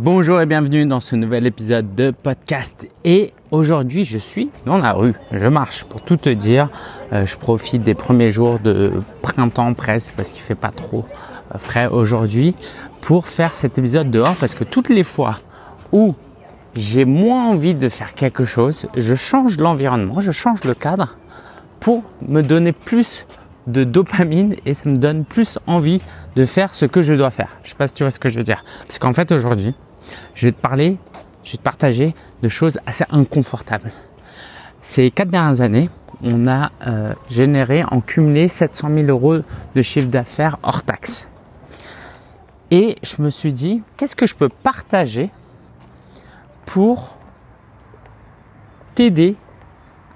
Bonjour et bienvenue dans ce nouvel épisode de podcast. Et aujourd'hui, je suis dans la rue. Je marche pour tout te dire. Euh, je profite des premiers jours de printemps presque parce qu'il fait pas trop euh, frais aujourd'hui pour faire cet épisode dehors parce que toutes les fois où j'ai moins envie de faire quelque chose, je change l'environnement, je change le cadre pour me donner plus de dopamine et ça me donne plus envie de faire ce que je dois faire. Je sais pas si tu vois ce que je veux dire. Parce qu'en fait aujourd'hui, je vais te parler, je vais te partager de choses assez inconfortables. Ces quatre dernières années, on a euh, généré en cumulé 700 000 euros de chiffre d'affaires hors taxe. Et je me suis dit, qu'est-ce que je peux partager pour t'aider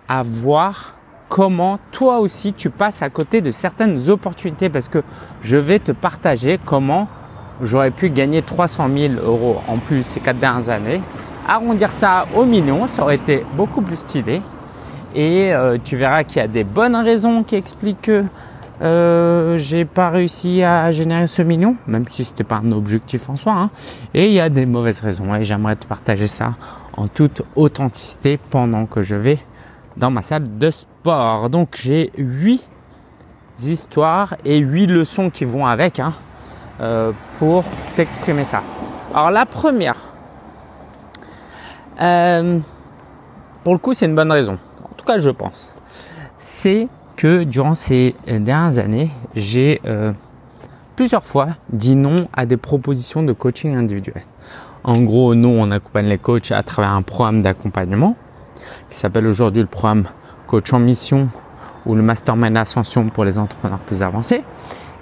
à voir comment toi aussi tu passes à côté de certaines opportunités? Parce que je vais te partager comment j'aurais pu gagner 300 000 euros en plus ces quatre dernières années. Arrondir ça au million, ça aurait été beaucoup plus stylé. Et euh, tu verras qu'il y a des bonnes raisons qui expliquent que euh, j'ai pas réussi à générer ce million, même si c'était pas un objectif en soi. Hein. Et il y a des mauvaises raisons. Et j'aimerais te partager ça en toute authenticité pendant que je vais dans ma salle de sport. Donc j'ai huit histoires et huit leçons qui vont avec hein, euh, pour t'exprimer ça. Alors la première, euh, pour le coup c'est une bonne raison, en tout cas je pense, c'est que durant ces dernières années, j'ai euh, plusieurs fois dit non à des propositions de coaching individuel. En gros, nous, on accompagne les coachs à travers un programme d'accompagnement qui s'appelle aujourd'hui le programme Coach en Mission ou le Mastermind Ascension pour les entrepreneurs plus avancés.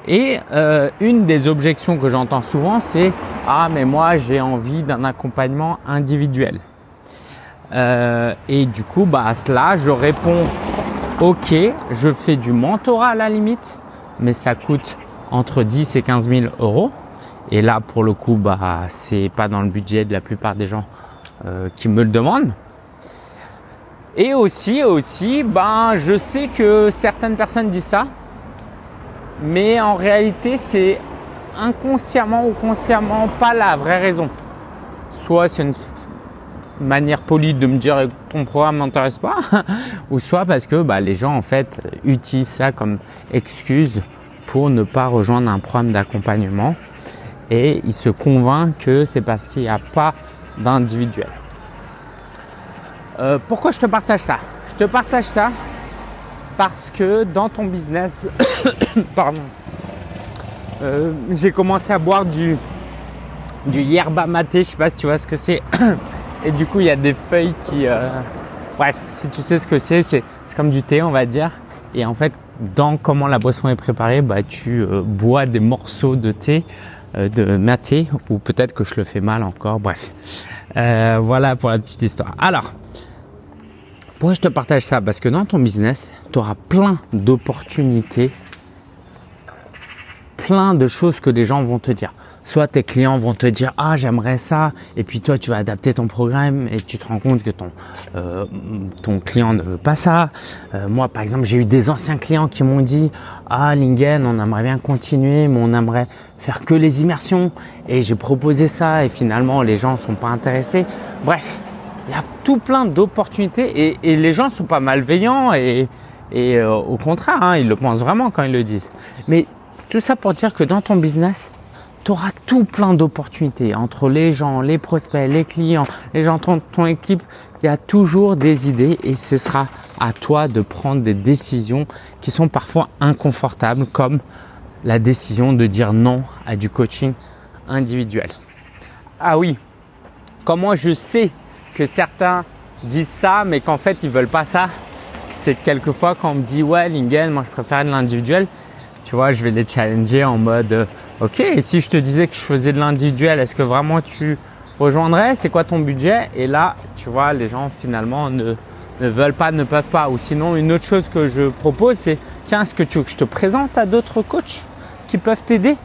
Et euh, une des objections que j'entends souvent, c'est ah mais moi j'ai envie d'un accompagnement individuel. Euh, et du coup, bah à cela, je réponds ok, je fais du mentorat à la limite, mais ça coûte entre 10 et 15 000 euros. Et là, pour le coup, bah c'est pas dans le budget de la plupart des gens euh, qui me le demandent. Et aussi, aussi, ben, je sais que certaines personnes disent ça, mais en réalité, c'est inconsciemment ou consciemment pas la vraie raison. Soit c'est une manière polie de me dire que ton programme m'intéresse pas, ou soit parce que bah, les gens en fait utilisent ça comme excuse pour ne pas rejoindre un programme d'accompagnement et ils se convainquent que c'est parce qu'il n'y a pas d'individuel. Euh, pourquoi je te partage ça? Je te partage ça parce que dans ton business, pardon, euh, j'ai commencé à boire du, du yerba maté, je sais pas si tu vois ce que c'est. Et du coup, il y a des feuilles qui... Euh, bref, si tu sais ce que c'est, c'est comme du thé, on va dire. Et en fait, dans comment la boisson est préparée, bah, tu bois des morceaux de thé, de maté, ou peut-être que je le fais mal encore, bref. voilà pour la petite histoire. Alors, pourquoi je te partage ça Parce que dans ton business, tu auras plein d'opportunités, plein de choses que des gens vont te dire. Soit tes clients vont te dire ah j'aimerais ça et puis toi tu vas adapter ton programme et tu te rends compte que ton euh, client ne veut pas ça. Euh, moi par exemple j'ai eu des anciens clients qui m'ont dit ah Lingen on aimerait bien continuer mais on aimerait faire que les immersions et j'ai proposé ça et finalement les gens sont pas intéressés. Bref il y a tout plein d'opportunités et, les gens sont pas malveillants et, euh, au contraire, hein, ils le pensent vraiment quand ils le disent. Mais tout ça pour dire que dans ton business, tu auras tout plein d'opportunités entre les gens, les prospects, les clients, les gens de ton, équipe. Il y a toujours des idées et ce sera à toi de prendre des décisions qui sont parfois inconfortables comme la décision de dire non à du coaching individuel. Ah oui, comment je sais que certains disent ça, mais qu'en fait ils veulent pas ça. C'est quelquefois quand on me dit ouais Lingen, moi je préfère de l'individuel, tu vois, je vais les challenger en mode euh, ok, et si je te disais que je faisais de l'individuel, est-ce que vraiment tu rejoindrais? C'est quoi ton budget? Et là, tu vois, les gens finalement ne, ne veulent pas, ne peuvent pas. Ou sinon, une autre chose que je propose, c'est tiens, est-ce que tu veux que je te présente à d'autres coachs qui peuvent t'aider?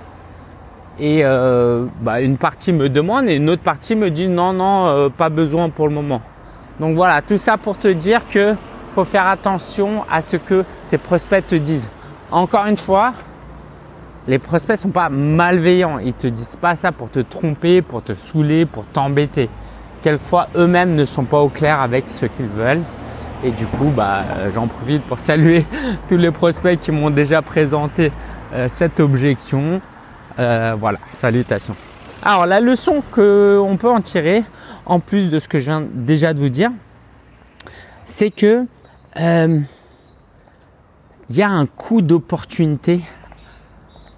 Et euh, bah, une partie me demande et une autre partie me dit non, non, euh, pas besoin pour le moment. Donc voilà, tout ça pour te dire que faut faire attention à ce que tes prospects te disent. Encore une fois, les prospects sont pas malveillants. Ils te disent pas ça pour te tromper, pour te saouler, pour t'embêter. Quelquefois, eux-mêmes ne sont pas au clair avec ce qu'ils veulent. Et du coup, bah, euh, j'en profite pour saluer tous les prospects qui m'ont déjà présenté euh, cette objection. Euh, voilà, salutations. Alors, la leçon qu'on peut en tirer, en plus de ce que je viens déjà de vous dire, c'est que il y a un coût d'opportunité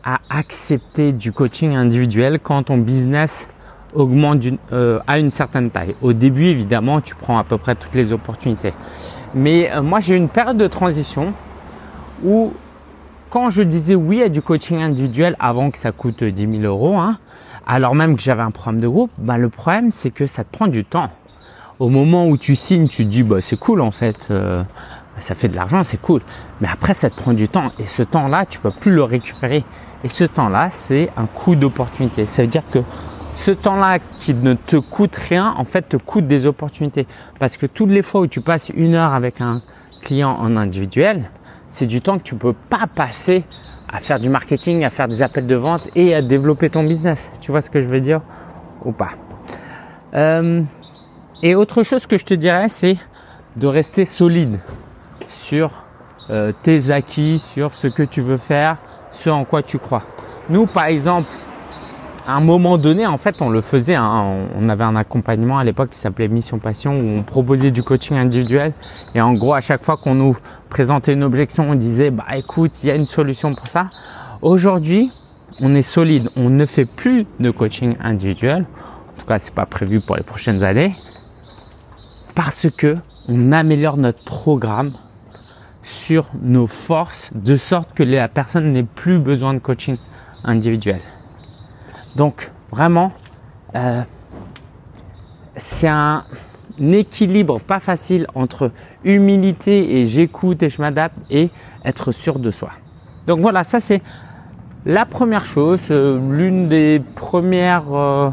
à accepter du coaching individuel quand ton business augmente euh, à une certaine taille. Au début, évidemment, tu prends à peu près toutes les opportunités. Mais euh, moi, j'ai eu une période de transition où quand je disais oui à du coaching individuel avant que ça coûte 10 000 euros, hein, alors même que j'avais un programme de groupe, bah, le problème c'est que ça te prend du temps. Au moment où tu signes, tu te dis bah, c'est cool en fait, euh, ça fait de l'argent, c'est cool. Mais après, ça te prend du temps et ce temps-là, tu peux plus le récupérer. Et ce temps-là, c'est un coût d'opportunité. Ça veut dire que ce temps-là qui ne te coûte rien, en fait, te coûte des opportunités. Parce que toutes les fois où tu passes une heure avec un client en individuel, c'est du temps que tu ne peux pas passer à faire du marketing, à faire des appels de vente et à développer ton business. Tu vois ce que je veux dire ou pas? Euh, Et autre chose que je te dirais, c'est de rester solide sur euh, tes acquis, sur ce que tu veux faire, ce en quoi tu crois. Nous, par exemple, à un moment donné, en fait, on le faisait. Hein, on avait un accompagnement à l'époque qui s'appelait Mission Passion où on proposait du coaching individuel. Et en gros, à chaque fois qu'on nous présentait une objection, on disait, bah écoute, il y a une solution pour ça. Aujourd'hui, on est solide. On ne fait plus de coaching individuel. En tout cas, c'est pas prévu pour les prochaines années. Parce que on améliore notre programme sur nos forces de sorte que la personne n'ait plus besoin de coaching individuel. Donc vraiment, euh, c'est un, équilibre pas facile entre humilité et j'écoute et je m'adapte et être sûr de soi. Donc voilà, ça c'est la première chose, euh, l'une des premières, euh,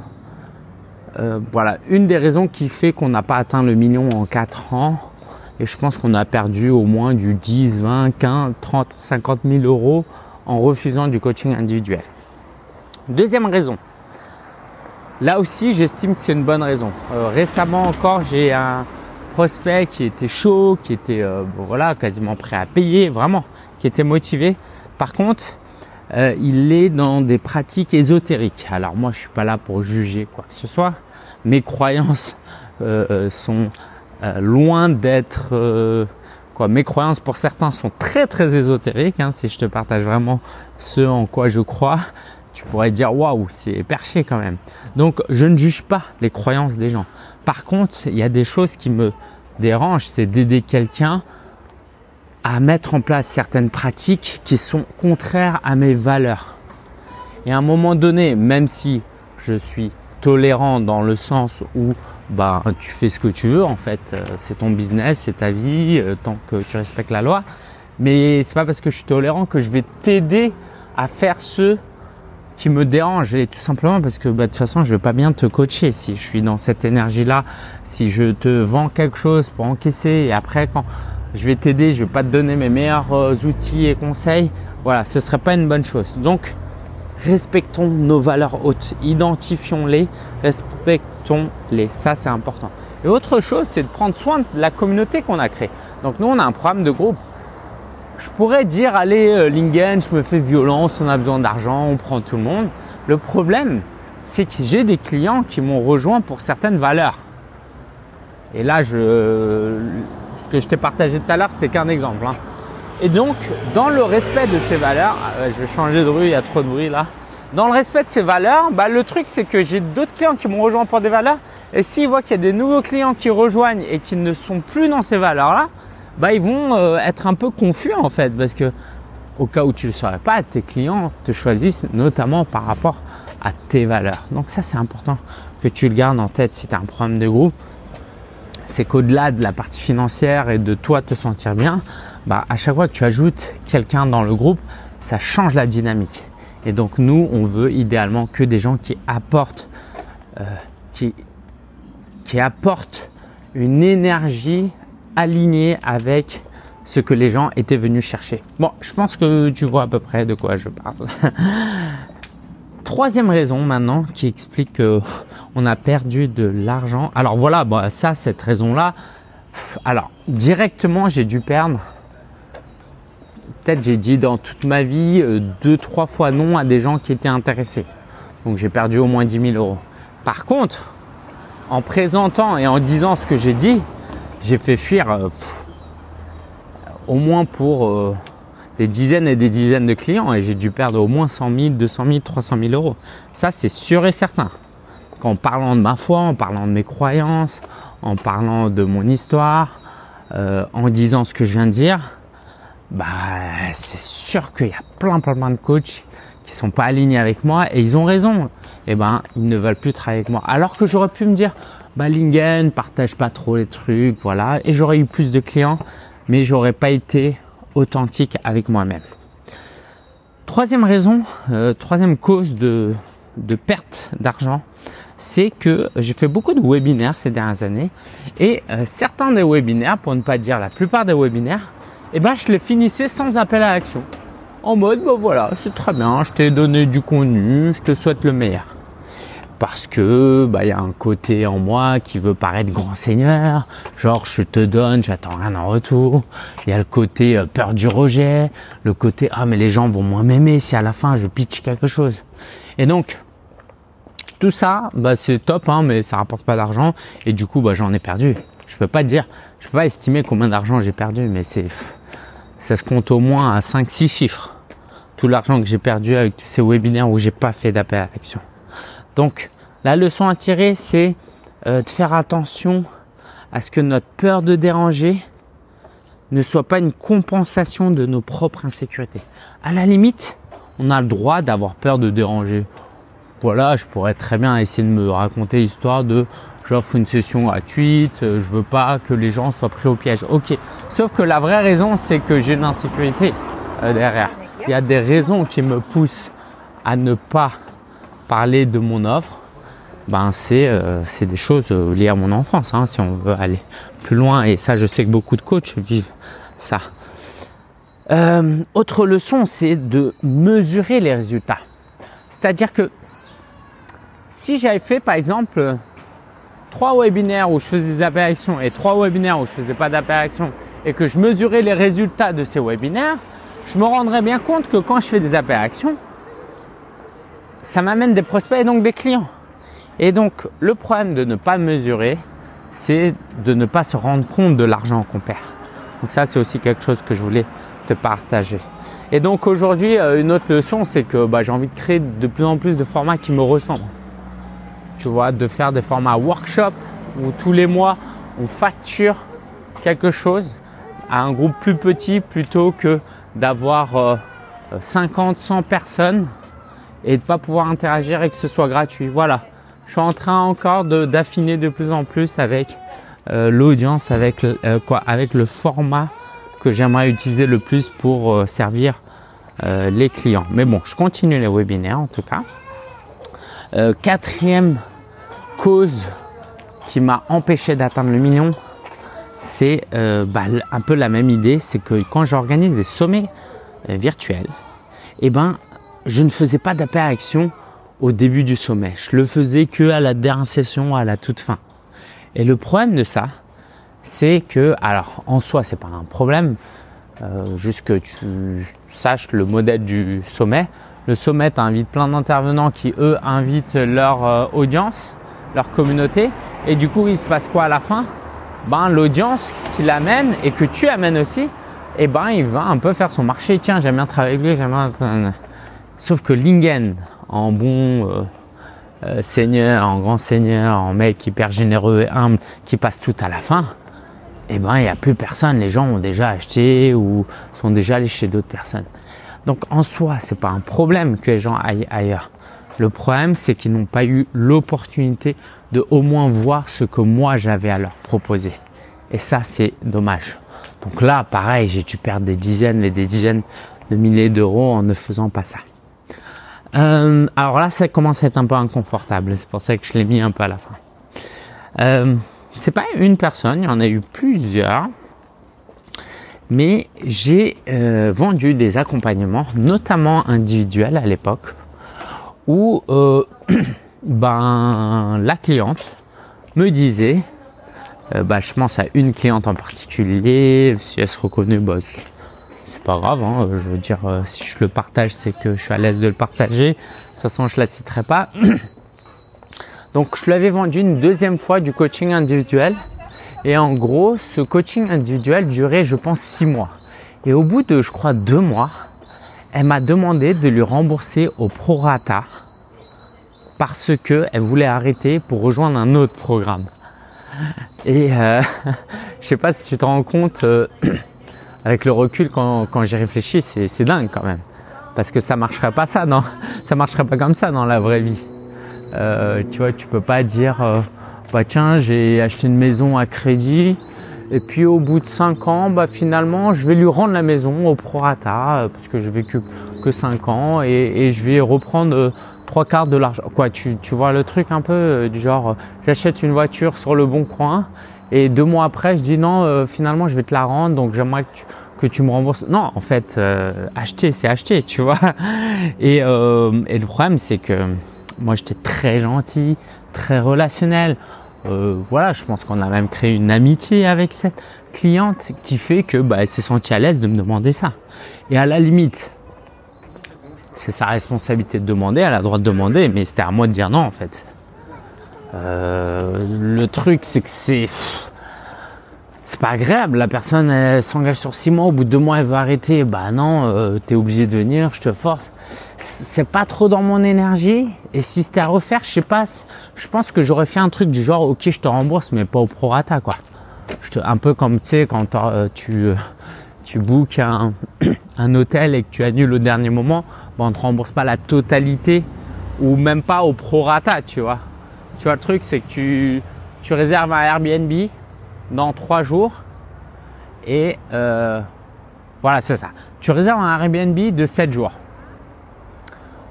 voilà, une des raisons qui fait qu'on n'a pas atteint le million en 4 ans et je pense qu'on a perdu au moins du 10, 20, 15, 30, 50 000 euros en refusant du coaching individuel. Deuxième raison. Là aussi, j'estime que c'est une bonne raison. Euh, récemment encore, j'ai un prospect qui était chaud, qui était euh, voilà quasiment prêt à payer, vraiment, qui était motivé. Par contre, euh, il est dans des pratiques ésotériques. Alors moi, je suis pas là pour juger quoi que ce soit. Mes croyances sont loin d'être quoi. Mes croyances pour certains sont très très ésotériques. Hein, si je te partage vraiment ce en quoi je crois, tu pourrais dire waouh, c'est perché quand même. Donc je ne juge pas les croyances des gens. Par contre, il y a des choses qui me dérangent, c'est d'aider quelqu'un à mettre en place certaines pratiques qui sont contraires à mes valeurs. Et à un moment donné, même si je suis tolérant dans le sens où bah, tu fais ce que tu veux en fait. Euh, c'est ton business, c'est ta vie, euh, tant que tu respectes la loi. Mais c'est pas parce que je suis tolérant que je vais t'aider à faire ce qui me dérange et tout simplement parce que bah, de toute façon je vais pas bien te coacher si je suis dans cette énergie là si je te vends quelque chose pour encaisser et après quand je vais t'aider je vais pas te donner mes meilleurs euh, outils et conseils voilà ce serait pas une bonne chose donc respectons nos valeurs hautes identifions-les respectons les. Ça, c'est important. Et autre chose, c'est de prendre soin de la communauté qu'on a créée. Donc nous, on a un programme de groupe. Je pourrais dire, allez, euh, Lingen, je me fais violence, on a besoin d'argent, on prend tout le monde. Le problème, c'est que j'ai des clients qui m'ont rejoint pour certaines valeurs. Et là, je, ce que je t'ai partagé tout à l'heure, c'était qu'un exemple. Hein. Et donc, dans le respect de ces valeurs, euh, je vais changer de rue, il y a trop de bruit là dans le respect de ces valeurs, bah, le truc c'est que j'ai d'autres clients qui m'ont rejoint pour des valeurs et s'ils voient qu'il y a des nouveaux clients qui rejoignent et qui ne sont plus dans ces valeurs-là, bah, ils vont euh, être un peu confus en fait parce que au cas où tu ne le saurais pas, tes clients te choisissent notamment par rapport à tes valeurs. Donc ça c'est important que tu le gardes en tête si tu as un problème de groupe. C'est qu'au-delà de la partie financière et de toi te sentir bien, bah, à chaque fois que tu ajoutes quelqu'un dans le groupe, ça change la dynamique. Et donc nous, on veut idéalement que des gens qui apportent, euh, qui, qui apportent une énergie alignée avec ce que les gens étaient venus chercher. Bon, je pense que tu vois à peu près de quoi je parle. Troisième raison maintenant qui explique qu'on a perdu de l'argent. Alors voilà, bah, ça, cette raison-là. Alors, directement, j'ai dû perdre. Peut-être j'ai dit dans toute ma vie euh, deux, trois fois non à des gens qui étaient intéressés. Donc j'ai perdu au moins 10 000 euros. Par contre, en présentant et en disant ce que j'ai dit, j'ai fait fuir euh, au moins pour euh, des dizaines et des dizaines de clients et j'ai dû perdre au moins 100 000, 200 000, 300 000 euros. Ça, c'est sûr et certain. En parlant de ma foi, en parlant de mes croyances, en parlant de mon histoire, euh, en disant ce que je viens de dire, bah, c'est sûr qu'il y a plein, plein, plein de coachs qui sont pas alignés avec moi et ils ont raison. Et eh ben, ils ne veulent plus travailler avec moi. Alors que j'aurais pu me dire, bah, Lingen, partage pas trop les trucs, voilà. Et j'aurais eu plus de clients, mais j'aurais pas été authentique avec moi-même. Troisième raison, euh, troisième cause de, perte d'argent, c'est que j'ai fait beaucoup de webinaires ces dernières années et euh, certains des webinaires, pour ne pas dire la plupart des webinaires, eh ben, je les finissais sans appel à l'action. En mode, bah voilà, c'est très bien, je t'ai donné du contenu, je te souhaite le meilleur parce que bah il y a un côté en moi qui veut paraître grand seigneur, genre je te donne, j'attends rien en retour. Il y a le côté euh, peur du rejet, le côté ah mais les gens vont moins m'aimer si à la fin je pitch quelque chose. Et donc tout ça, bah c'est top hein, mais ça rapporte pas d'argent et du coup bah j'en ai perdu. Je peux pas dire, je peux pas estimer combien d'argent j'ai perdu, mais c'est ça se compte au moins à 5-6 chiffres. Tout l'argent que j'ai perdu avec tous ces webinaires où j'ai pas fait d'appel à l'action. Donc, la leçon à tirer, c'est euh, de faire attention à ce que notre peur de déranger ne soit pas une compensation de nos propres insécurités. À la limite, on a le droit d'avoir peur de déranger. Voilà, je pourrais très bien essayer de me raconter l'histoire de j'offre une session gratuite, euh, je veux pas que les gens soient pris au piège. Ok, sauf que la vraie raison, c'est que j'ai une insécurité euh, derrière. Il y a des raisons qui me poussent à ne pas parler de mon offre, ben c'est euh, des choses euh, liées à mon enfance, hein, si on veut aller plus loin. Et ça, je sais que beaucoup de coachs vivent ça. Euh, autre leçon, c'est de mesurer les résultats. C'est-à-dire que si j'avais fait, par exemple, trois webinaires où je faisais des action et trois webinaires où je faisais pas action et que je mesurais les résultats de ces webinaires, je me rendrais bien compte que quand je fais des action, ça m'amène des prospects et donc des clients. Et donc, le problème de ne pas mesurer, c'est de ne pas se rendre compte de l'argent qu'on perd. Donc ça, c'est aussi quelque chose que je voulais te partager. Et donc aujourd'hui, euh, une autre leçon, c'est que bah, j'ai envie de créer de plus en plus de formats qui me ressemblent. Tu vois, de faire des formats workshop où tous les mois, on facture quelque chose à un groupe plus petit plutôt que d'avoir 50, euh, 100 personnes et de pas pouvoir interagir et que ce soit gratuit. Voilà. Je suis en train encore d'affiner de, plus en plus avec euh, l'audience, avec euh, quoi, avec le format que j'aimerais utiliser le plus pour euh, servir les clients. Mais bon, je continue les webinaires en tout cas. quatrième cause qui m'a empêché d'atteindre le million, c'est bah, un peu la même idée, c'est que quand j'organise des sommets virtuels, eh ben je ne faisais pas action au début du sommet. Je le faisais que à la dernière session, à la toute fin. Et le problème de ça, c'est que, alors en soi, c'est pas un problème, euh, juste que tu saches le modèle du sommet. Le sommet invite plein d'intervenants qui, eux, invitent leur euh, audience, leur communauté. Et du coup, il se passe quoi à la fin? Ben, l'audience qui l'amène et que tu amènes aussi, eh ben, il va un peu faire son marché. Tiens, j'aime bien travailler avec lui, j'aime bien. Sauf que Lingen, en bon euh, euh, seigneur, en grand seigneur, en mec hyper généreux et humble, qui passe tout à la fin, eh ben il n'y a plus personne. Les gens ont déjà acheté ou sont déjà allés chez d'autres personnes. Donc en soi, c'est pas un problème que les gens aillent ailleurs. Le problème, c'est qu'ils n'ont pas eu l'opportunité de au moins voir ce que moi j'avais à leur proposer. Et ça, c'est dommage. Donc là, pareil, j'ai dû perdre des dizaines et des dizaines de milliers d'euros en ne faisant pas ça. Euh, alors là, ça commence à être un peu inconfortable. C'est pour ça que je l'ai mis un peu à la fin. Euh, c'est pas une personne, il y en a eu plusieurs. Mais j'ai euh, vendu des accompagnements, notamment individuels à l'époque, où ben, la cliente me disait, bah, je pense à une cliente en particulier, si elle se reconnaît, bah, c'est pas grave, hein, je veux dire, si je le partage, c'est que je suis à l'aise de le partager. De toute façon, je la citerai pas. Donc, je lui avais vendu une deuxième fois du coaching individuel. Et en gros, ce coaching individuel durait, je pense, six mois. Et au bout de, je crois, deux mois, elle m'a demandé de lui rembourser au prorata parce que elle voulait arrêter pour rejoindre un autre programme. Et euh, je sais pas si tu te rends compte, euh, avec le recul quand, quand j'y réfléchis, c'est dingue quand même. Parce que ça marcherait pas ça, non Ça marcherait pas comme ça dans la vraie vie. Euh, tu vois, tu peux pas dire, euh, bah tiens, j'ai acheté une maison à crédit, et puis au bout de 5 ans, bah finalement, je vais lui rendre la maison au prorata, euh, parce que j'ai vécu que 5 ans, et, je vais reprendre trois quarts de l'argent. Quoi, tu, tu, vois le truc un peu du genre, j'achète une voiture sur le bon coin, et deux mois après, je dis non, finalement, je vais te la rendre, donc j'aimerais que tu, me rembourses. Non, en fait, acheter, c'est acheter, tu vois. Et, et le problème, c'est que moi, j'étais très gentil, très relationnel. Euh, voilà, je pense qu'on a même créé une amitié avec cette cliente qui fait que bah, elle s'est sentie à l'aise de me demander ça. Et à la limite, c'est sa responsabilité de demander, elle a le droit de demander, mais c'était à moi de dire non en fait. Euh, le truc, c'est que c'est c'est pas agréable. La personne s'engage sur six mois, au bout de deux mois elle va arrêter. Bah non, euh, t'es obligé de venir, je te force. C'est pas trop dans mon énergie. Et si c'était à refaire, je sais pas. Je pense que j'aurais fait un truc du genre, ok, je te rembourse, mais pas au prorata quoi. un peu comme tu sais quand euh, tu euh, tu bookes un, hôtel et que tu annules au dernier moment, bah on te rembourse pas la totalité ou même pas au prorata, tu vois. Tu vois le truc, c'est que tu réserves un Airbnb dans trois jours. Et euh, voilà, c'est ça. Tu réserves un Airbnb de 7 jours.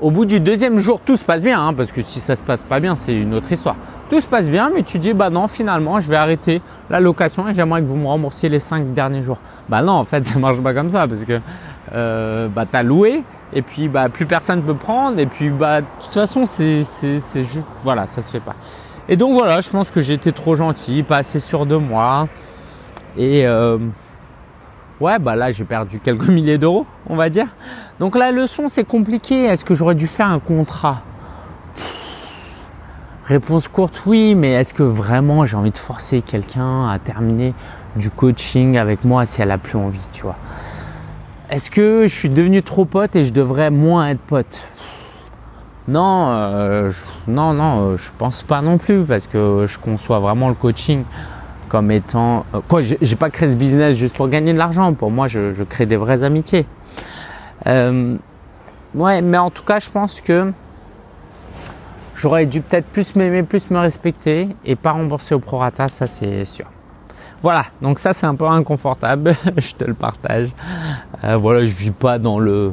Au bout du deuxième jour, tout se passe bien, hein, parce que si ça se passe pas bien, c'est une autre histoire. Tout se passe bien, mais tu dis, bah non, finalement, je vais arrêter la location et j'aimerais que vous me remboursiez les 5 derniers jours. Bah non, en fait, ça marche pas comme ça, parce que euh, bah, tu as loué, et puis bah, plus personne peut prendre, et puis bah, de toute façon, c'est juste, voilà, ça se fait pas. Et donc voilà, je pense que j'étais trop gentil, pas assez sûr de moi. Et euh, ouais, bah là j'ai perdu quelques milliers d'euros, on va dire. Donc la leçon c'est compliqué. Est-ce que j'aurais dû faire un contrat? Réponse courte, oui, mais est-ce que vraiment j'ai envie de forcer quelqu'un à terminer du coaching avec moi si elle a plus envie, tu vois? Est-ce que je suis devenu trop pote et je devrais moins être pote? Non, euh, non, non, euh, je pense pas non plus parce que je conçois vraiment le coaching comme étant. Euh, quoi, j'ai pas créé ce business juste pour gagner de l'argent. Pour moi, je, crée des vraies amitiés. ouais, mais en tout cas, je pense que j'aurais dû peut-être plus m'aimer, plus me respecter et pas rembourser au prorata, ça c'est sûr. Voilà, donc ça c'est un peu inconfortable, je te le partage. voilà, je vis pas dans le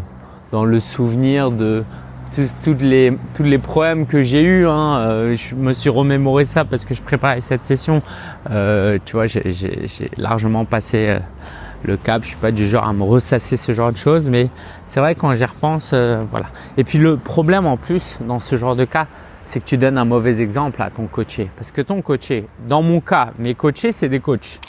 dans le souvenir de tous, les, tous les problèmes que j'ai eu. Hein, euh, je me suis remémoré ça parce que je préparais cette session. Euh, tu vois, j'ai largement passé euh, le cap. Je suis pas du genre à me ressasser ce genre de choses, mais c'est vrai quand j'y repense, voilà. Et puis le problème en plus dans ce genre de cas, c'est que tu donnes un mauvais exemple à ton coaché. Parce que ton coaché, dans mon cas, mes coachés, c'est des coachs.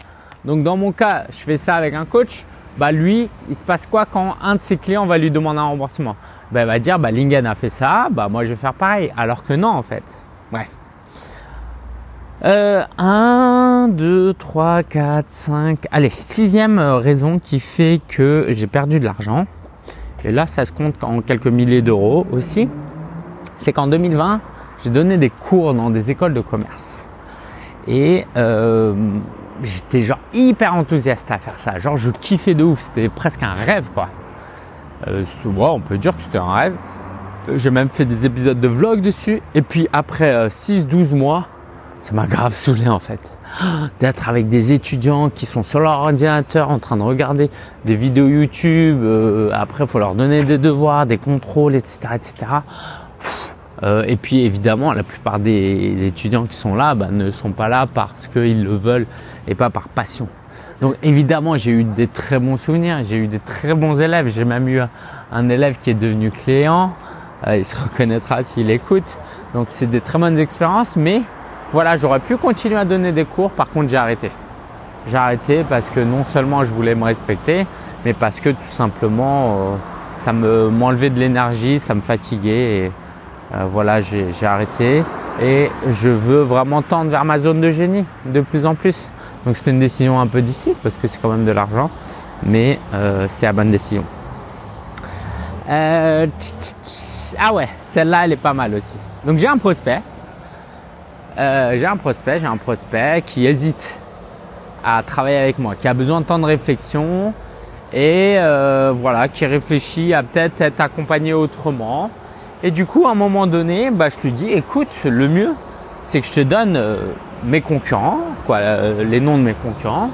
Donc dans mon cas, je fais ça avec un coach bah lui, il se passe quoi quand un de ses clients va lui demander un remboursement? Bah, Il va dire, bah Lingen a fait ça, bah moi je vais faire pareil. Alors que non en fait. Bref. 1, 2, 3, 4, 5. Allez, sixième euh, raison qui fait que j'ai perdu de l'argent. Et là, ça se compte en quelques milliers d'euros aussi. C'est qu'en 2020, j'ai donné des cours dans des écoles de commerce. Et euh, j'étais genre hyper enthousiaste à faire ça. Genre, je kiffais de ouf. C'était presque un rêve, quoi. Euh, on peut dire que c'était un rêve. J'ai même fait des épisodes de vlog dessus. Et puis après 6-12 euh, mois, ça m'a grave saoulé en fait. D'être avec des étudiants qui sont sur leur ordinateur en train de regarder des vidéos YouTube. Euh, après, il faut leur donner des devoirs, des contrôles, etc. etc. Euh, et puis évidemment, la plupart des étudiants qui sont là bah, ne sont pas là parce qu'ils le veulent et pas par passion. Donc évidemment, j'ai eu des très bons souvenirs, j'ai eu des très bons élèves. J'ai même eu un élève qui est devenu client. Euh, il se reconnaîtra s'il écoute. Donc c'est des très bonnes expériences, mais voilà, j'aurais pu continuer à donner des cours. Par contre, j'ai arrêté. J'ai arrêté parce que non seulement je voulais me respecter, mais parce que tout simplement, euh, ça me m'enlevait de l'énergie, ça me fatiguait. Euh, voilà, j'ai arrêté et je veux vraiment tendre vers ma zone de génie de plus en plus. Donc c'était une décision un peu difficile parce que c'est quand même de l'argent, mais euh, c'était la bonne décision. Euh, ah ouais, celle-là elle est pas mal aussi. Donc j'ai un prospect, j'ai un prospect, j'ai un prospect qui hésite à travailler avec moi, qui a besoin de temps de réflexion et voilà, qui réfléchit à peut-être être accompagné autrement. Et du coup, à un moment donné, bah, je lui dis, écoute, le mieux, c'est que je te donne euh, mes concurrents, quoi, euh, les noms de mes concurrents,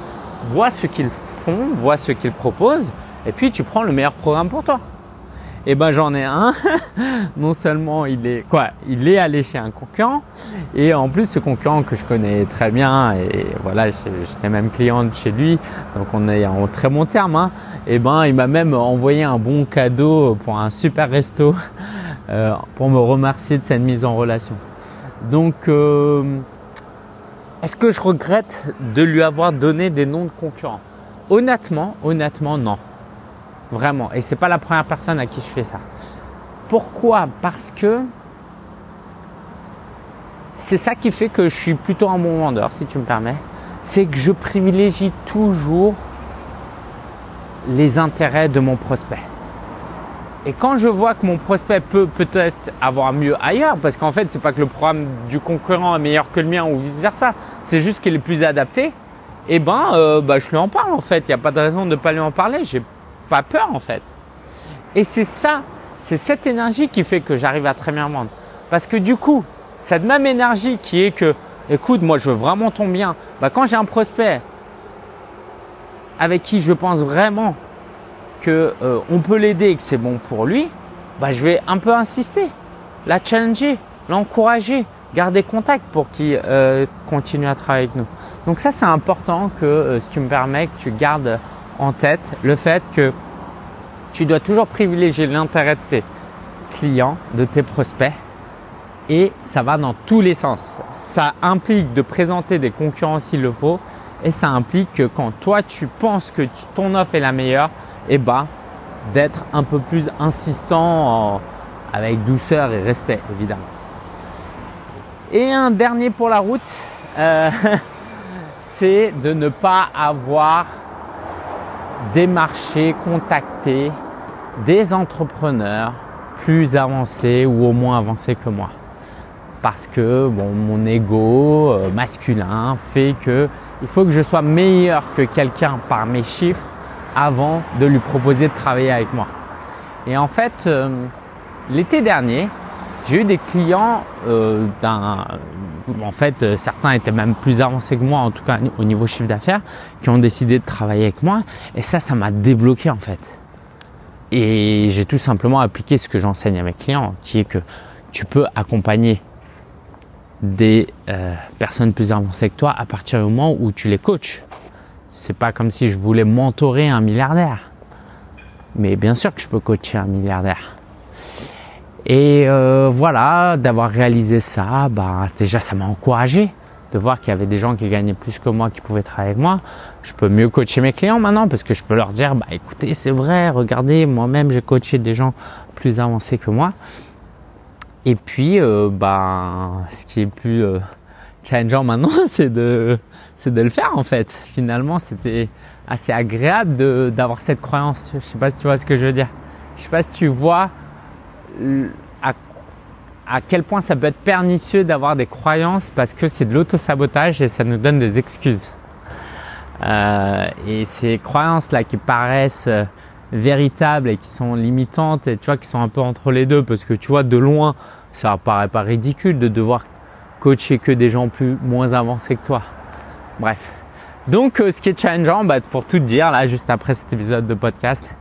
vois ce qu'ils font, vois ce qu'ils proposent, et puis tu prends le meilleur programme pour toi. Et ben j'en ai un. non seulement il est quoi, il est allé chez un concurrent, et en plus ce concurrent que je connais très bien, et voilà, j'étais même cliente chez lui, donc on est en très bon terme. Hein, et ben il m'a même envoyé un bon cadeau pour un super resto. Euh, pour me remercier de cette mise en relation. Donc, euh, est-ce que je regrette de lui avoir donné des noms de concurrents? Honnêtement, honnêtement, non. Vraiment. Et c'est pas la première personne à qui je fais ça. Pourquoi? Parce que c'est ça qui fait que je suis plutôt un bon vendeur, si tu me permets. C'est que je privilégie toujours les intérêts de mon prospect. Et quand je vois que mon prospect peut peut-être avoir mieux ailleurs, parce qu'en fait, c'est pas que le programme du concurrent est meilleur que le mien ou vice versa, c'est juste qu'il est plus adapté. Eh ben, euh, bah, je lui en parle en fait. Il n'y a pas de raison de ne pas lui en parler. J'ai pas peur en fait. Et c'est ça, c'est cette énergie qui fait que j'arrive à très bien vendre. Parce que du coup, cette même énergie qui est que, écoute, moi je veux vraiment ton bien. Bah, quand j'ai un prospect avec qui je pense vraiment euh, on peut l'aider et que c'est bon pour lui, bah, je vais un peu insister, la challenger, l'encourager, garder contact pour qu'il euh, continue à travailler avec nous. Donc ça c'est important que euh, si tu me permets que tu gardes en tête le fait que tu dois toujours privilégier l'intérêt de tes clients, de tes prospects et ça va dans tous les sens. Ça implique de présenter des concurrents s'il le faut et ça implique que quand toi tu penses que ton offre est la meilleure, et bah, d'être un peu plus insistant avec douceur et respect évidemment. Et un dernier pour la route, euh, c'est de ne pas avoir démarché, contacté des entrepreneurs plus avancés ou au moins avancés que moi. Parce que bon, mon ego euh, masculin fait que il faut que je sois meilleur que quelqu'un par mes chiffres avant de lui proposer de travailler avec moi. Et en fait, euh, l'été dernier, j'ai eu des clients euh, en fait, euh, certains étaient même plus avancés que moi, en tout cas au niveau chiffre d'affaires, qui ont décidé de travailler avec moi. Et ça, ça m'a débloqué en fait. Et j'ai tout simplement appliqué ce que j'enseigne à mes clients, qui est que tu peux accompagner des personnes plus avancées que toi à partir du moment où tu les coaches. C'est pas comme si je voulais mentorer un milliardaire. Mais bien sûr que je peux coacher un milliardaire. Et euh, voilà, d'avoir réalisé ça, bah, déjà ça m'a encouragé de voir qu'il y avait des gens qui gagnaient plus que moi qui pouvaient travailler avec moi. Je peux mieux coacher mes clients maintenant parce que je peux leur dire, bah écoutez, c'est vrai, regardez, moi-même j'ai coaché des gens plus avancés que moi. Et puis, euh, bah, ce qui est plus euh, challengeant maintenant, c'est de, c'est de le faire en fait. Finalement, c'était assez agréable d'avoir cette croyance. Je sais pas si tu vois ce que je veux dire. Je sais pas si tu vois à, à quel point ça peut être pernicieux d'avoir des croyances parce que c'est de l'auto-sabotage et ça nous donne des excuses. Euh, et ces croyances là qui paraissent euh, véritables et qui sont limitantes et tu vois qui sont un peu entre les deux parce que tu vois de loin ça paraît pas ridicule de devoir coacher que des gens plus moins avancés que toi. Bref, Donc, euh, ce qui est challengeant, bah, pour tout dire, là, juste après cet épisode de podcast,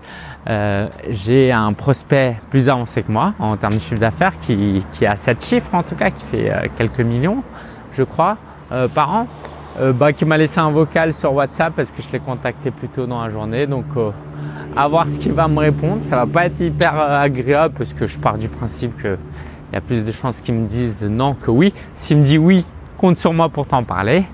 euh, j'ai un prospect plus avancé que moi en termes de chiffre d'affaires qui, a 7 chiffres en tout cas, qui fait euh, quelques millions, je crois, par an, bah, qui m'a laissé un vocal sur WhatsApp parce que je l'ai contacté plus tôt dans la journée. Donc, à voir ce qu'il va me répondre. Ça va pas être hyper agréable parce que je pars du principe qu'il y a plus de chances qu'il me dise non que oui. S'il me dit oui, compte sur moi pour t'en parler.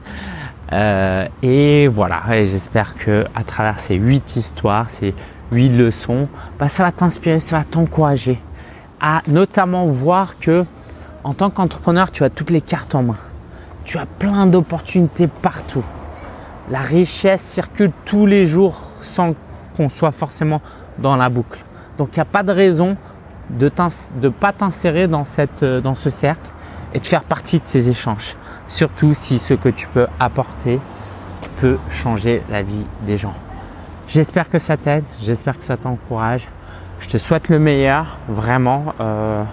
Euh, et voilà, et j'espère que à travers ces huit histoires, ces huit leçons, bah, ça va t'inspirer, ça va t'encourager à notamment voir que en tant qu'entrepreneur, tu as toutes les cartes en main. Tu as plein d'opportunités partout. La richesse circule tous les jours sans qu'on soit forcément dans la boucle. Donc il n'y a pas de raison de ne pas t'insérer dans, cette, dans ce cercle et de faire partie de ces échanges. Surtout si ce que tu peux apporter peut changer la vie des gens. J'espère que ça t'aide, j'espère que ça t'encourage. Je te souhaite le meilleur, vraiment. Euh,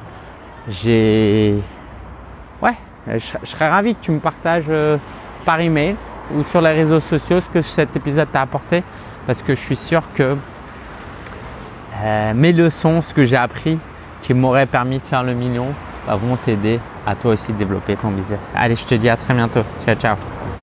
ouais, je, serais ravi que tu me partages euh, par email ou sur les réseaux sociaux ce que cet épisode t'a apporté, parce que je suis sûr que euh, mes leçons, ce que j'ai appris, qui m'aurait permis de faire le million, bah, vont t'aider à toi aussi développer ton business. Allez, je te dis à très bientôt. Ciao, ciao.